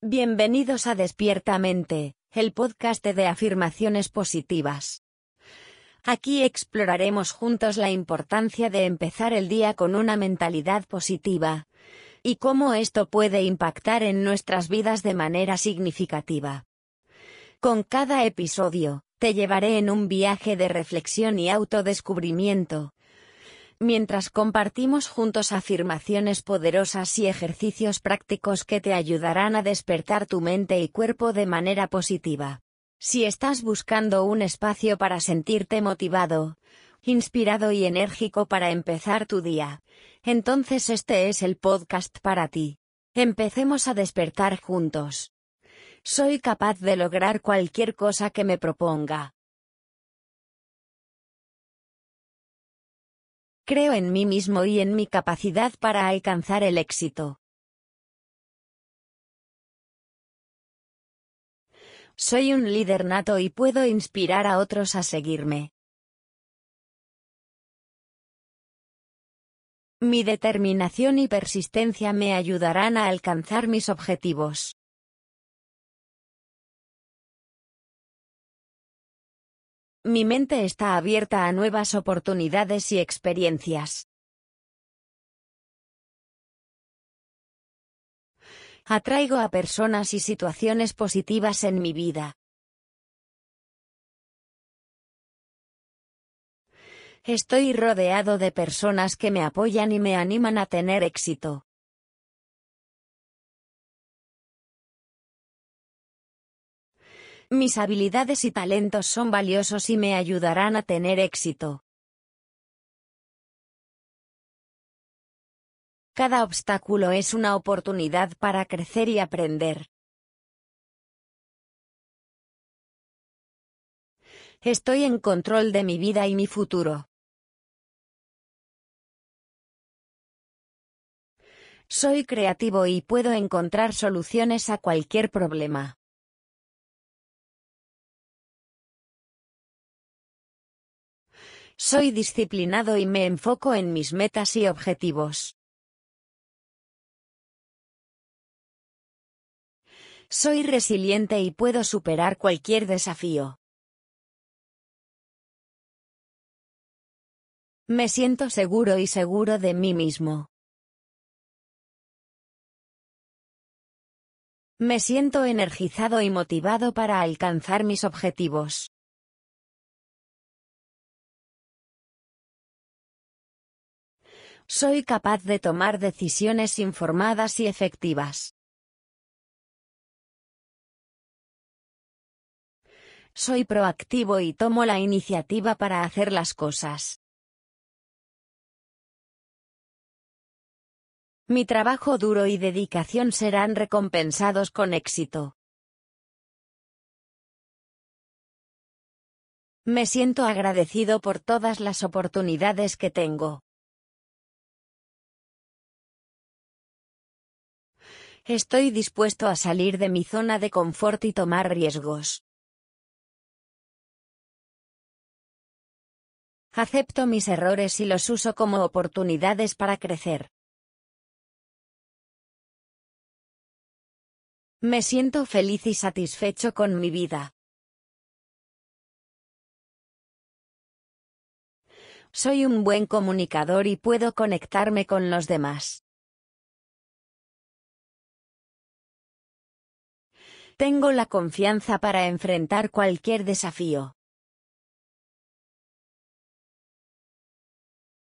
Bienvenidos a Despiertamente, el podcast de afirmaciones positivas. Aquí exploraremos juntos la importancia de empezar el día con una mentalidad positiva y cómo esto puede impactar en nuestras vidas de manera significativa. Con cada episodio, te llevaré en un viaje de reflexión y autodescubrimiento, mientras compartimos juntos afirmaciones poderosas y ejercicios prácticos que te ayudarán a despertar tu mente y cuerpo de manera positiva. Si estás buscando un espacio para sentirte motivado, inspirado y enérgico para empezar tu día, entonces este es el podcast para ti. Empecemos a despertar juntos. Soy capaz de lograr cualquier cosa que me proponga. Creo en mí mismo y en mi capacidad para alcanzar el éxito. Soy un líder nato y puedo inspirar a otros a seguirme. Mi determinación y persistencia me ayudarán a alcanzar mis objetivos. Mi mente está abierta a nuevas oportunidades y experiencias. Atraigo a personas y situaciones positivas en mi vida. Estoy rodeado de personas que me apoyan y me animan a tener éxito. Mis habilidades y talentos son valiosos y me ayudarán a tener éxito. Cada obstáculo es una oportunidad para crecer y aprender. Estoy en control de mi vida y mi futuro. Soy creativo y puedo encontrar soluciones a cualquier problema. Soy disciplinado y me enfoco en mis metas y objetivos. Soy resiliente y puedo superar cualquier desafío. Me siento seguro y seguro de mí mismo. Me siento energizado y motivado para alcanzar mis objetivos. Soy capaz de tomar decisiones informadas y efectivas. Soy proactivo y tomo la iniciativa para hacer las cosas. Mi trabajo duro y dedicación serán recompensados con éxito. Me siento agradecido por todas las oportunidades que tengo. Estoy dispuesto a salir de mi zona de confort y tomar riesgos. Acepto mis errores y los uso como oportunidades para crecer. Me siento feliz y satisfecho con mi vida. Soy un buen comunicador y puedo conectarme con los demás. Tengo la confianza para enfrentar cualquier desafío.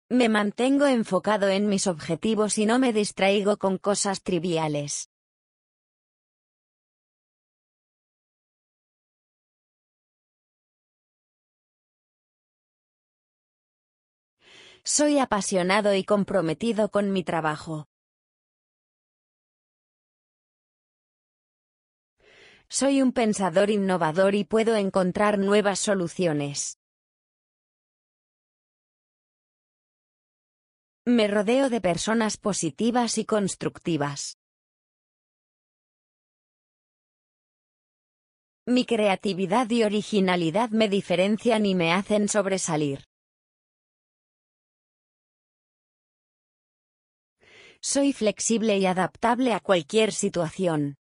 Me mantengo enfocado en mis objetivos y no me distraigo con cosas triviales. Soy apasionado y comprometido con mi trabajo. Soy un pensador innovador y puedo encontrar nuevas soluciones. Me rodeo de personas positivas y constructivas. Mi creatividad y originalidad me diferencian y me hacen sobresalir. Soy flexible y adaptable a cualquier situación.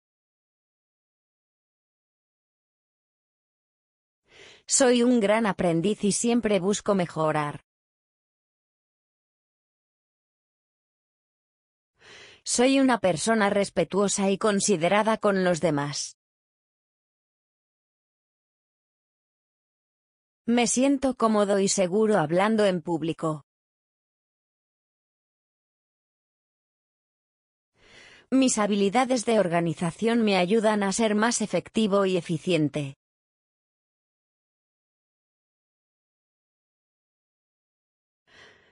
Soy un gran aprendiz y siempre busco mejorar. Soy una persona respetuosa y considerada con los demás. Me siento cómodo y seguro hablando en público. Mis habilidades de organización me ayudan a ser más efectivo y eficiente.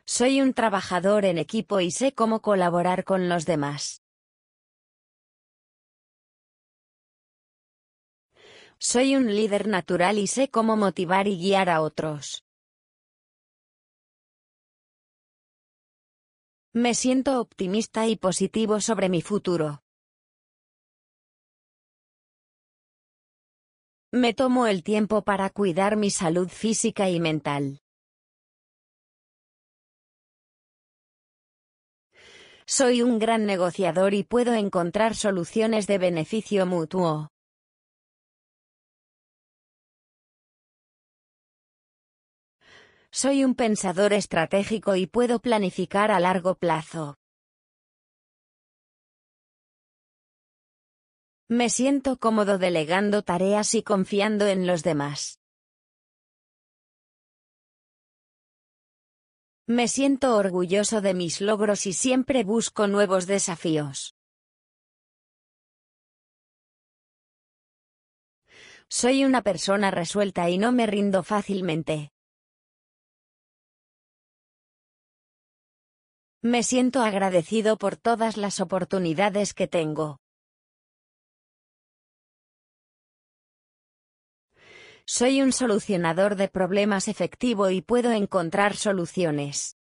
Soy un trabajador en equipo y sé cómo colaborar con los demás. Soy un líder natural y sé cómo motivar y guiar a otros. Me siento optimista y positivo sobre mi futuro. Me tomo el tiempo para cuidar mi salud física y mental. Soy un gran negociador y puedo encontrar soluciones de beneficio mutuo. Soy un pensador estratégico y puedo planificar a largo plazo. Me siento cómodo delegando tareas y confiando en los demás. Me siento orgulloso de mis logros y siempre busco nuevos desafíos. Soy una persona resuelta y no me rindo fácilmente. Me siento agradecido por todas las oportunidades que tengo. Soy un solucionador de problemas efectivo y puedo encontrar soluciones.